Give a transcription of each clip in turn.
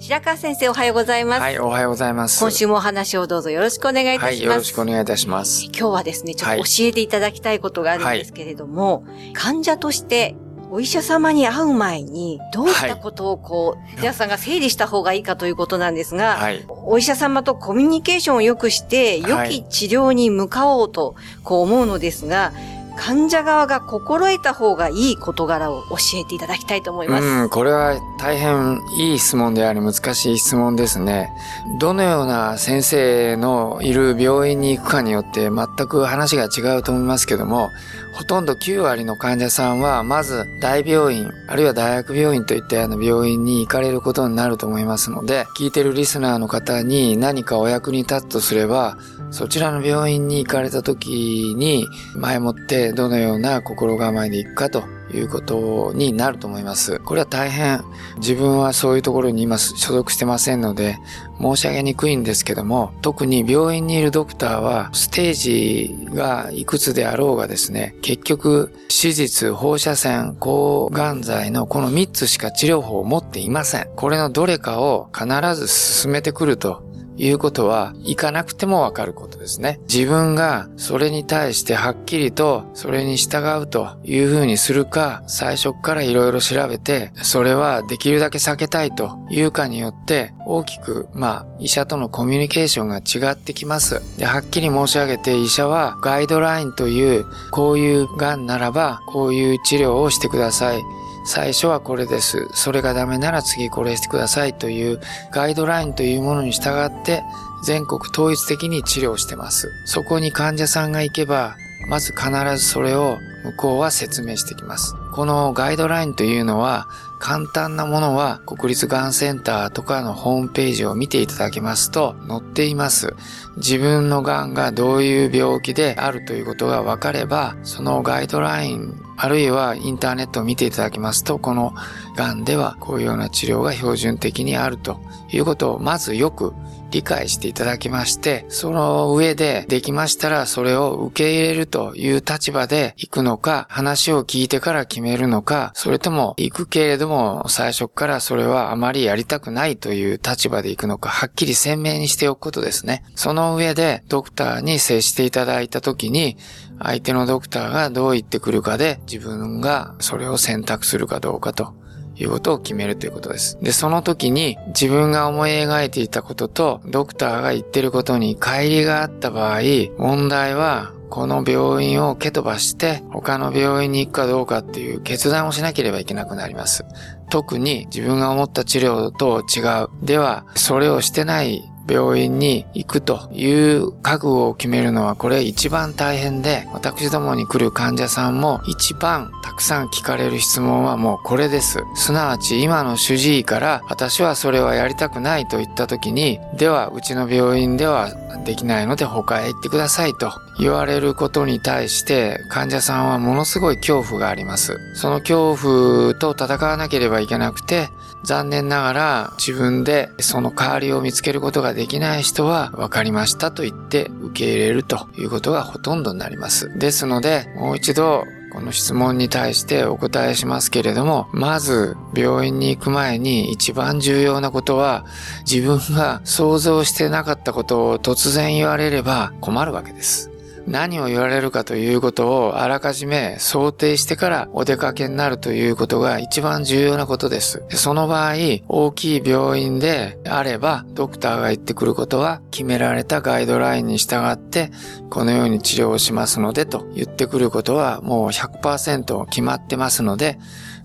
白川先生おはようございます、はい、おはようございます。今週もお話をどうぞよろしくお願いいたします、はい、よろしくお願いいたします。今日はですねちょっと教えていただきたいことがあるんですけれども、患者としてお医者様に会う前に、どういったことをこう、皆さんが整理した方がいいかということなんですが、はい。お医者様とコミュニケーションを良くして、良き治療に向かおうと、こう思うのですが、患者側が心得た方がいい事柄を教えていただきたいと思います。うん、これは大変いい質問であり難しい質問ですね。どのような先生のいる病院に行くかによって全く話が違うと思いますけども、ほとんど9割の患者さんは、まず大病院、あるいは大学病院といったような病院に行かれることになると思いますので、聞いてるリスナーの方に何かお役に立つとすれば、そちらの病院に行かれた時に、前もってどのような心構えで行くかということになると思います。これは大変、自分はそういうところに今所属してませんので、申し上げにくいんですけども、特に病院にいるドクターは、ステージがいくつであろうがですね、結局、手術、放射線、抗がん剤のこの3つしか治療法を持っていません。これのどれかを必ず進めてくるということは、行かなくてもわかることですね。自分がそれに対してはっきりとそれに従うというふうにするか、最初からいろいろ調べて、それはできるだけ避けたいというかによって、大きく、まあ、医者とのコミュニケーションが違ってきます。で、はっきり申し上げて、医者はガイドラインという、こういう癌ならば、こういう治療をしてください。最初はこれです。それがダメなら次これしてくださいというガイドラインというものに従って全国統一的に治療してます。そこに患者さんが行けば、まず必ずそれを向こうは説明してきます。このガイドラインというのは簡単なものは国立がんセンターとかのホームページを見ていただきますと載っています。自分のがんがどういう病気であるということが分かれば、そのガイドラインあるいはインターネットを見ていただきますと、この癌ではこういうような治療が標準的にあるということをまずよく理解していただきまして、その上でできましたらそれを受け入れるという立場で行くのか、話を聞いてから決めるのか、それとも行くけれども最初からそれはあまりやりたくないという立場で行くのか、はっきり鮮明にしておくことですね。その上でドクターに接していただいた時に、相手のドクターがどう言ってくるかで自分がそれを選択するかどうかということを決めるということです。で、その時に自分が思い描いていたこととドクターが言ってることに乖離があった場合、問題はこの病院を蹴飛ばして他の病院に行くかどうかっていう決断をしなければいけなくなります。特に自分が思った治療と違う。では、それをしてない病院に行くという覚悟を決めるのはこれ一番大変で、私どもに来る患者さんも一番たくさん聞かれる質問はもうこれです。すなわち今の主治医から私はそれはやりたくないと言った時に、ではうちの病院ではできないので他へ行ってくださいと言われることに対して患者さんはものすごい恐怖があります。その恐怖と戦わなければいけなくて、残念ながら自分でその代わりを見つけることができない人は分かりましたと言って受け入れるということがほとんどになります。ですので、もう一度この質問に対してお答えしますけれども、まず病院に行く前に一番重要なことは自分が想像してなかったことを突然言われれば困るわけです。何を言われるかということをあらかじめ想定してからお出かけになるということが一番重要なことです。その場合、大きい病院であれば、ドクターが言ってくることは決められたガイドラインに従って、このように治療をしますのでと言ってくることはもう100%決まってますので、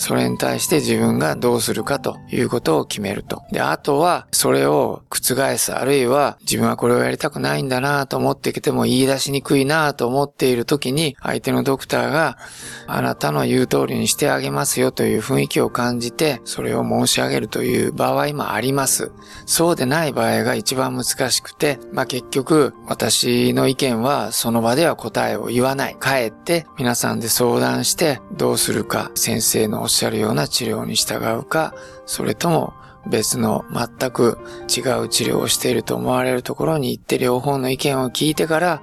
それに対して自分がどうするかということを決めると。で、あとは、それを覆す、あるいは、自分はこれをやりたくないんだなと思ってきても言い出しにくいなと思っている時に、相手のドクターが、あなたの言う通りにしてあげますよという雰囲気を感じて、それを申し上げるという場合もあります。そうでない場合が一番難しくて、まあ、結局、私の意見はその場では答えを言わない。帰って皆さんで相談してどうするか、先生のおっしゃるような治療に従うか、それとも別の全く違う治療をしていると思われるところに行って両方の意見を聞いてから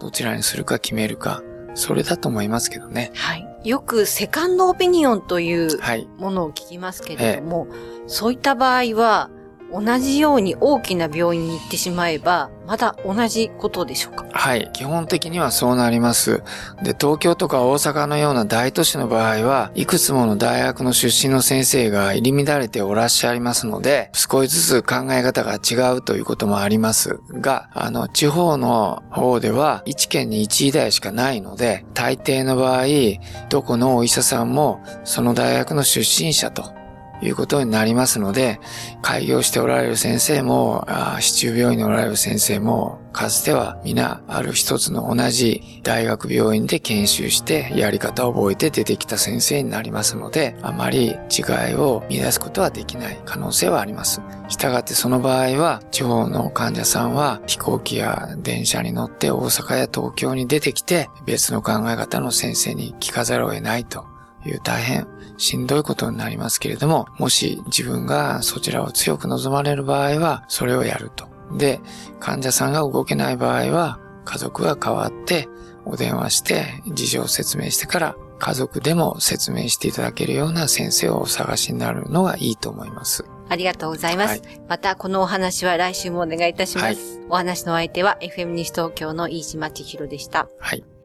どちらにするか決めるか、それだと思いますけどね。はい。よくセカンドオピニオンというものを聞きますけれども、はい、そういった場合は同じように大きな病院に行ってしまえば、まだ同じことでしょうか？はい。基本的にはそうなります。で、東京とか大阪のような大都市の場合は、いくつもの大学の出身の先生が入り乱れておらっしゃいますので、少しずつ考え方が違うということもありますが、あの、地方の方では、1県に1医大しかないので、大抵の場合、どこのお医者さんも、その大学の出身者ということになりますので、開業しておられる先生も、市中病院におられる先生も、かつては皆ある一つの同じ大学病院で研修してやり方を覚えて出てきた先生になりますので、あまり違いを見出すことはできない可能性はあります。したがってその場合は、地方の患者さんは飛行機や電車に乗って大阪や東京に出てきて、別の考え方の先生に聞かざるを得ないという大変しんどいことになりますけれども、もし自分がそちらを強く望まれる場合は、それをやると。で、患者さんが動けない場合は、家族が代わってお電話して事情を説明してから家族でも説明していただけるような先生をお探しになるのがいいと思います。ありがとうございます。はい、また、このお話は来週もお願いいたします。はい、お話の相手は FM 西東京の飯島千尋でした。はい。